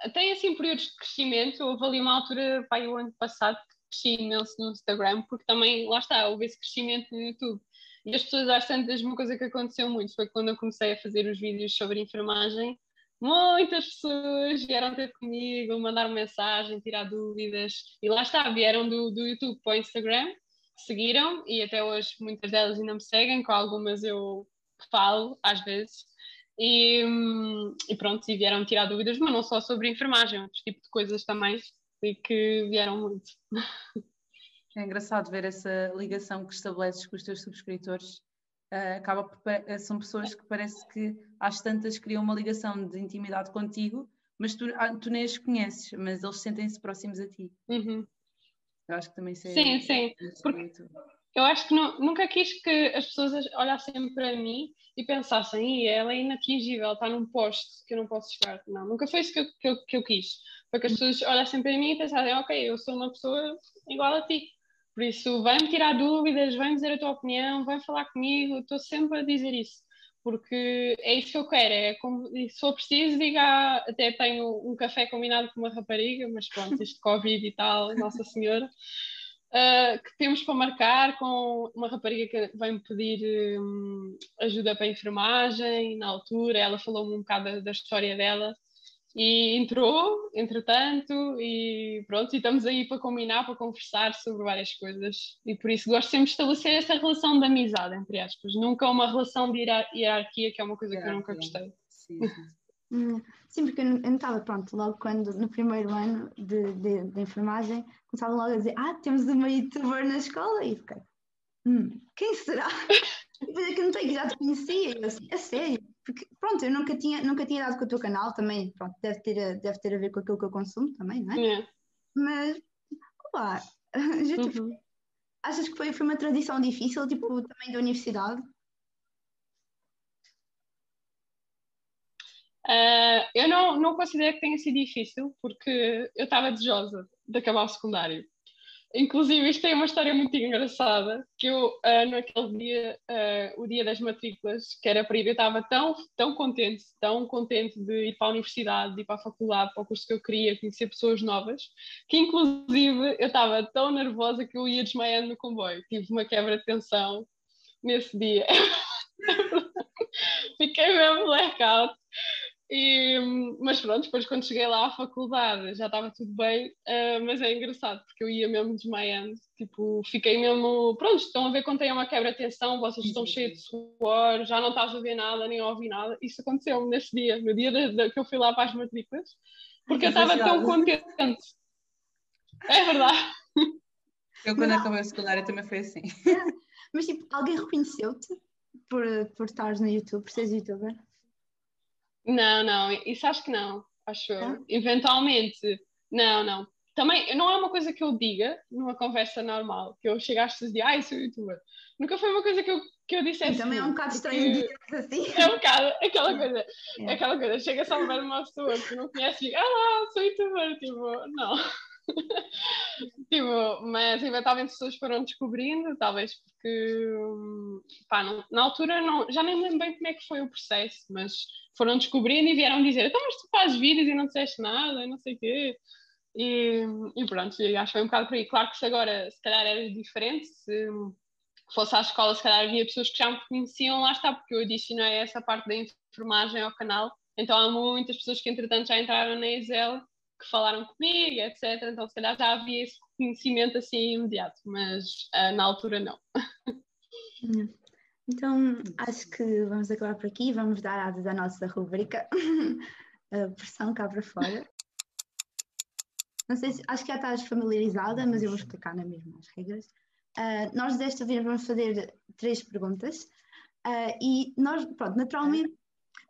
Speaker 2: até assim períodos de crescimento. Houve ali uma altura, pai, o ano passado, que cresci imenso no Instagram, porque também, lá está, houve esse crescimento no YouTube. E as pessoas, às tantas, uma coisa que aconteceu muito foi quando eu comecei a fazer os vídeos sobre enfermagem, muitas pessoas vieram ter comigo, mandar mensagem, tirar dúvidas, e lá está, vieram do, do YouTube para o Instagram, seguiram, e até hoje muitas delas ainda me seguem, com algumas eu falo às vezes. E, e pronto, e vieram tirar dúvidas, mas não só sobre enfermagem, outros tipos de coisas também, e que vieram muito.
Speaker 1: É engraçado ver essa ligação que estabeleces com os teus subscritores uh, acaba por, são pessoas que parece que às tantas criam uma ligação de intimidade contigo, mas tu, ah, tu nem as conheces, mas eles sentem-se próximos a ti.
Speaker 2: Uhum.
Speaker 1: Eu acho que também isso é
Speaker 2: Sim, sim. Porque eu acho que não, nunca quis que as pessoas olhassem para mim e pensassem, ela é inatingível, está num posto que eu não posso chegar. Não, nunca foi isso que eu, que eu, que eu quis. Foi que as pessoas olhassem para mim e pensassem, ok, eu sou uma pessoa igual a ti. Por isso, vai-me tirar dúvidas, vai-me dizer a tua opinião, vai falar comigo, estou sempre a dizer isso. Porque é isso que eu quero, é como, se for preciso, diga, até tenho um café combinado com uma rapariga, mas pronto, isto Covid e tal, Nossa Senhora. Uh, que temos para marcar com uma rapariga que vem-me pedir um, ajuda para a enfermagem na altura, ela falou-me um bocado da, da, história dela e entrou, entretanto, e pronto, e estamos aí para combinar, para conversar sobre várias coisas. E por isso gosto sempre de estabelecer essa relação de amizade, entre aspas, nunca uma relação de hierarquia, que é uma coisa que eu nunca gostei.
Speaker 3: Sim, hum, sim. porque eu notava, pronto, logo quando no primeiro ano de, de, de enfermagem, começavam logo a dizer: Ah, temos uma youtuber na escola, e fiquei, hum, quem será? (laughs) Depois é que não sei que já te conhecia, e eu assim, a sério porque pronto, eu nunca tinha, nunca tinha dado com o teu canal também, pronto, deve ter, deve ter a ver com aquilo que eu consumo também, não é? é. Mas, opa, (laughs) uhum. achas que foi, foi uma tradição difícil, tipo, também da universidade?
Speaker 2: Uh, eu não, não considero que tenha sido difícil, porque eu estava desejosa de acabar o secundário. Inclusive, isto tem uma história muito engraçada, que eu, uh, naquele dia, uh, o dia das matrículas, que era para ir, eu estava tão, tão contente, tão contente de ir para a universidade, de ir para a faculdade, para o curso que eu queria, conhecer pessoas novas, que inclusive eu estava tão nervosa que eu ia desmaiando no comboio. Tive uma quebra de tensão nesse dia. (laughs) Fiquei mesmo blackout. E, mas pronto, depois quando cheguei lá à faculdade já estava tudo bem, uh, mas é engraçado porque eu ia mesmo desmaiando, tipo, fiquei mesmo, pronto, estão a ver quando tem uma quebra de tensão, vocês estão cheios de suor, já não estás a ver nada, nem a ouvir nada, isso aconteceu nesse dia, no dia de, de, que eu fui lá para as matrículas, porque eu estava tão contente. É verdade.
Speaker 1: Eu quando não. acabei a secundária também foi assim.
Speaker 3: Mas tipo, alguém reconheceu-te por, por estares no YouTube, por seres youtuber?
Speaker 2: Não, não, isso acho que não, acho eu. Eventualmente, não, não. Também não é uma coisa que eu diga numa conversa normal, que eu chegaste e dizer, ai, sou youtuber. Nunca foi uma coisa que eu, que eu dissesse.
Speaker 3: Também é um bocado estranho dizer assim.
Speaker 2: É um bocado, aquela coisa, é. aquela coisa, chega só a ver uma pessoa que não conhece e diz, ah, sou youtuber, tipo, não. (laughs) tipo, mas eventualmente as pessoas foram descobrindo, talvez porque pá, não, na altura não, já nem lembro bem como é que foi o processo, mas foram descobrindo e vieram dizer, então mas tu fazes vídeos e não disseste nada, não sei o quê. E, e pronto, e acho que foi um bocado por aí. Claro que se agora se calhar era diferente, se fosse à escola, se calhar havia pessoas que já me conheciam, lá está, porque eu adicionei essa parte da enfermagem ao canal. Então há muitas pessoas que entretanto já entraram na Excel que falaram comigo, etc. Então, se calhar já havia esse conhecimento assim imediato, mas uh, na altura não.
Speaker 3: Então, acho que vamos acabar por aqui. Vamos dar asas à nossa rubrica, (laughs) a pressão cá para fora. Não sei se, acho que já estás familiarizada, mas eu vou explicar na mesma as regras. Uh, nós desta vez vamos fazer três perguntas uh, e nós, pronto, naturalmente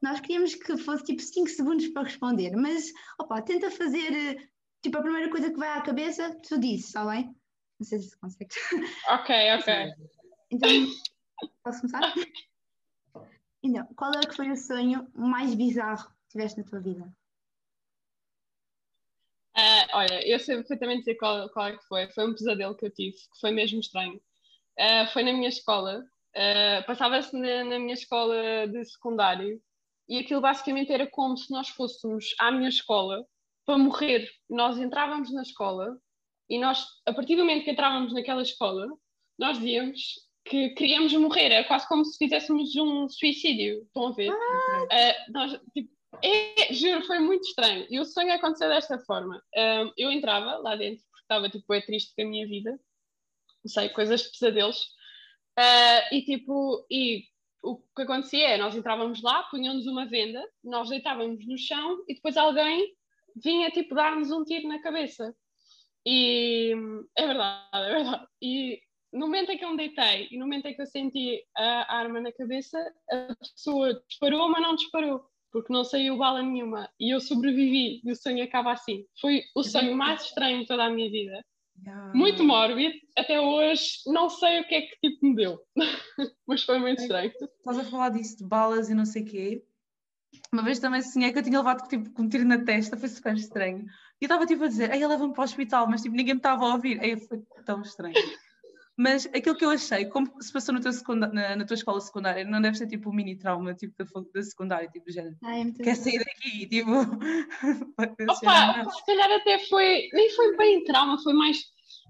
Speaker 3: nós queríamos que fosse tipo 5 segundos para responder, mas opa, tenta fazer tipo a primeira coisa que vai à cabeça, tu dizes, está bem? Não sei se consegues. (laughs)
Speaker 2: Ok, ok.
Speaker 3: Então, posso começar? Então, qual é que foi o sonho mais bizarro que tiveste na tua vida?
Speaker 2: Uh, olha, eu sei perfeitamente dizer qual, qual é que foi. Foi um pesadelo que eu tive, que foi mesmo estranho. Uh, foi na minha escola. Uh, Passava-se na, na, minha escola de secundário e aquilo basicamente era como se nós fôssemos à minha escola para morrer. Nós entrávamos na escola e nós, a partir do momento que entrávamos naquela escola, nós dizíamos que queríamos morrer. É quase como se fizéssemos um suicídio. Estão a ver? Uh, nós, tipo, é, juro, foi muito estranho. E o sonho aconteceu desta forma. Uh, eu entrava lá dentro porque estava tipo, é triste com a minha vida. Não sei, coisas de pesadelos. Uh, e tipo, e o que acontecia é, nós entrávamos lá, punham-nos uma venda, nós deitávamos no chão e depois alguém vinha tipo dar-nos um tiro na cabeça. E é verdade, é verdade. E no momento em que eu me deitei e no momento em que eu senti a arma na cabeça, a pessoa disparou, mas não disparou, porque não saiu bala nenhuma. E eu sobrevivi e o sonho acaba assim. Foi o sonho mais estranho de toda a minha vida. Yeah. Muito mórbido, até hoje não sei o que é que tipo me deu, (laughs) mas foi muito estranho.
Speaker 1: Estás a falar disso de balas e não sei o quê. Uma vez também sonhei que eu tinha levado tipo, um tiro na testa, foi super estranho. E eu estava tipo a dizer, aí leva-me para o hospital, mas tipo, ninguém me estava a ouvir. Aí foi tão estranho. Mas aquilo que eu achei, como se passou na, na, na tua escola secundária, não deve ser tipo um mini trauma tipo da, da secundária, tipo, género. Ai, Quer sair daqui, tipo. (laughs)
Speaker 2: Opa, se calhar até foi, nem foi bem trauma, foi mais.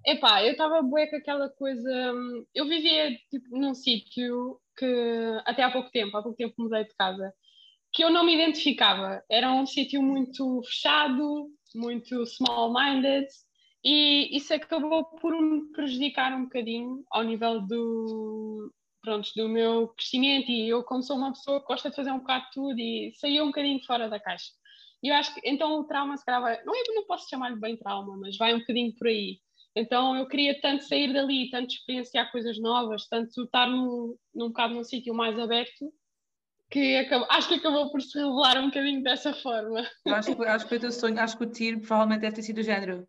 Speaker 2: Epá, eu estava bué com aquela coisa. Hum, eu vivia tipo num sítio que até há pouco tempo, há pouco tempo mudei de casa, que eu não me identificava. Era um sítio muito fechado, muito small-minded e isso acabou por me prejudicar um bocadinho ao nível do, pronto, do meu crescimento. E eu, como sou uma pessoa que gosta de fazer um bocado de tudo, e saí um bocadinho fora da caixa. E eu acho que então o trauma, se calhar, vai, não, é, não posso chamar-lhe bem trauma, mas vai um bocadinho por aí. Então eu queria tanto sair dali, tanto experienciar coisas novas, tanto estar num, num bocado num sítio mais aberto, que acabou, acho que acabou por se revelar um bocadinho dessa forma.
Speaker 1: Acho, acho que o teu sonho, acho que o tiro provavelmente deve ter sido o género.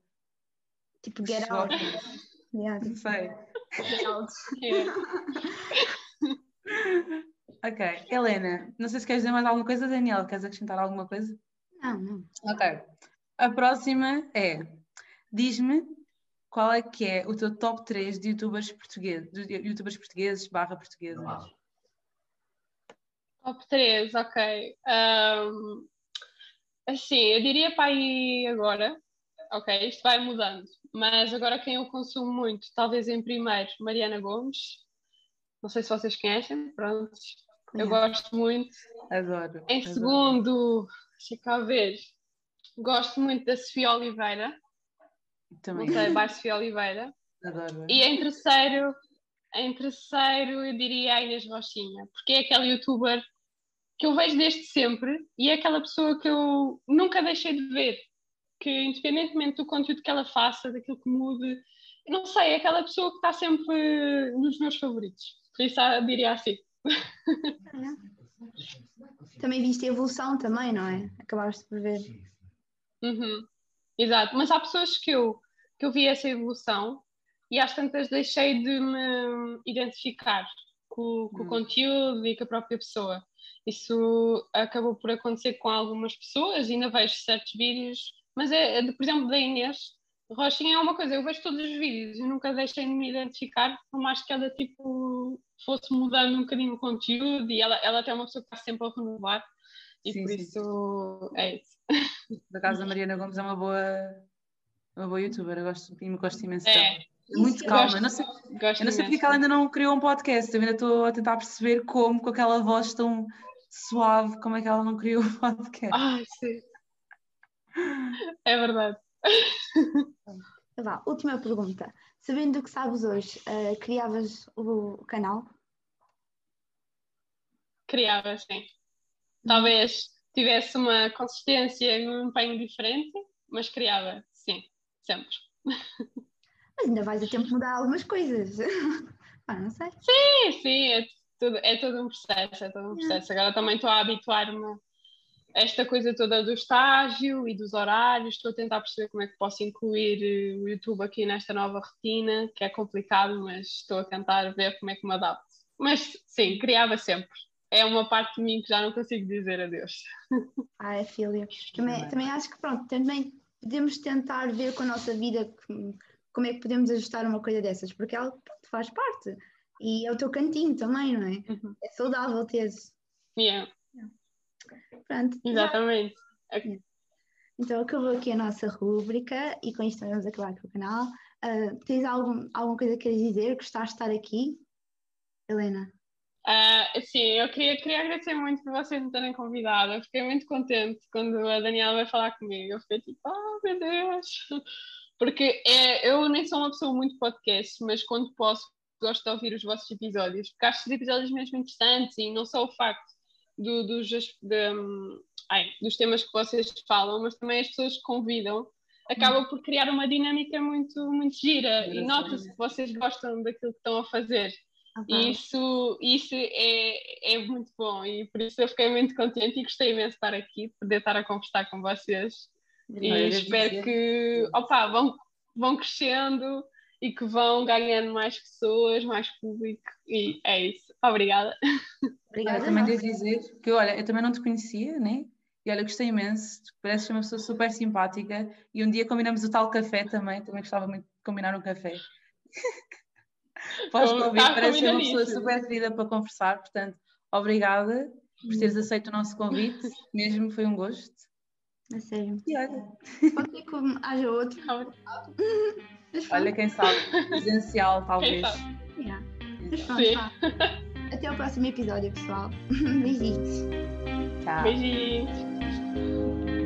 Speaker 3: Tipo, get out. (laughs)
Speaker 1: Yeah. Não sei.
Speaker 3: Get out. (laughs)
Speaker 1: ok, Helena, não sei se queres dizer mais alguma coisa, Daniel, queres acrescentar alguma coisa?
Speaker 3: Não, não.
Speaker 1: Ok. A próxima é, diz-me qual é que é o teu top 3 de youtubers portugueses, de youtubers portugueses barra portuguesas?
Speaker 2: Top 3, ok. Um, assim, eu diria para aí agora, ok, isto vai mudando, mas agora quem eu consumo muito, talvez em primeiro, Mariana Gomes, não sei se vocês conhecem, pronto, eu gosto muito.
Speaker 1: Adoro.
Speaker 2: Em
Speaker 1: adoro.
Speaker 2: segundo, deixa cá ver, gosto muito da Sofia Oliveira.
Speaker 1: Também.
Speaker 2: Não sei, vai Sofia Oliveira.
Speaker 1: Adoro.
Speaker 2: E em terceiro, em terceiro eu diria a Inês Rochinha, porque é aquele youtuber que eu vejo desde sempre e é aquela pessoa que eu nunca deixei de ver que independentemente do conteúdo que ela faça, daquilo que mude, não sei, é aquela pessoa que está sempre nos meus favoritos. Por isso eu diria assim. (laughs)
Speaker 3: Também viste a evolução também, não é? Acabaste por ver.
Speaker 2: Uhum. Exato, mas há pessoas que eu, que eu vi essa evolução e às tantas deixei de me identificar com, com uhum. o conteúdo e com a própria pessoa. Isso acabou por acontecer com algumas pessoas, ainda vejo certos vídeos mas, é, é, por exemplo, da Inês Rochinha é uma coisa, eu vejo todos os vídeos e nunca deixei de me identificar, por mais que ela tipo, fosse mudando um bocadinho o conteúdo e ela, ela até é uma pessoa que está sempre a renovar e sim, por sim. isso é isso.
Speaker 1: Da casa da Mariana Gomes é uma boa, uma boa youtuber, eu gosto, eu gosto imenso é. dela. É muito calma. Gosto, não sei, eu não sei porque ela ainda não criou um podcast. Eu ainda estou a tentar perceber como, com aquela voz tão suave, como é que ela não criou um podcast.
Speaker 2: Ai, sim. É verdade.
Speaker 3: Então vá, última pergunta. Sabendo o que sabes hoje, uh, criavas o canal?
Speaker 2: Criava, sim. Talvez tivesse uma consistência e um empenho diferente, mas criava, sim, sempre.
Speaker 3: Mas ainda vais a tempo de mudar algumas coisas. (laughs) ah, não sei.
Speaker 2: Sim, sim, é tudo, é todo um processo, é todo um processo. Agora também estou a habituar-me esta coisa toda do estágio e dos horários, estou a tentar perceber como é que posso incluir eh, o YouTube aqui nesta nova rotina, que é complicado, mas estou a tentar ver como é que me adapto. Mas sim, criava sempre. É uma parte de mim que já não consigo dizer adeus. (laughs)
Speaker 3: Ai, filha. Também, também acho que pronto, também podemos tentar ver com a nossa vida como é que podemos ajustar uma coisa dessas, porque ela pronto, faz parte. E é o teu cantinho também, não é? Uhum. É saudável ter.
Speaker 2: Yeah.
Speaker 3: Pronto.
Speaker 2: Exatamente.
Speaker 3: Então acabou aqui a nossa rúbrica e com isto vamos acabar com o canal. Uh, tens algum, alguma coisa que queres dizer? Gostaste de estar aqui? Helena?
Speaker 2: Uh, sim, eu queria, queria agradecer muito por vocês me terem convidado. Eu fiquei muito contente quando a Daniela vai falar comigo. Eu fiquei tipo, oh meu Deus! Porque é, eu nem sou uma pessoa muito podcast, mas quando posso, gosto de ouvir os vossos episódios, porque acho os episódios mesmo interessantes e não só o facto do, dos, de, ai, dos temas que vocês falam, mas também as pessoas que convidam acaba por criar uma dinâmica muito, muito gira e nota-se que vocês gostam daquilo que estão a fazer. E isso, isso é, é muito bom e por isso eu fiquei muito contente e gostei imenso de estar aqui, poder estar a conversar com vocês. E espero que opa, vão, vão crescendo e que vão ganhando mais pessoas, mais público. E é isso. Obrigada.
Speaker 1: Obrigada. também devo dizer que, olha, eu também não te conhecia, né? E olha, gostei imenso, pareces uma pessoa super simpática. E um dia combinamos o tal café também, também gostava muito de combinar um café. (laughs) Podes ouvir, tá parece ser uma pessoa super querida para conversar, portanto, obrigada por teres hum. aceito o nosso convite, mesmo foi um gosto.
Speaker 3: A sério.
Speaker 1: E olha.
Speaker 3: Pode ser que haja outro.
Speaker 1: olha, quem sabe, presencial talvez.
Speaker 3: Yeah. pronto, (laughs) Até o próximo episódio, pessoal. (laughs) Beijinhos.
Speaker 2: Tchau. Beijinhos.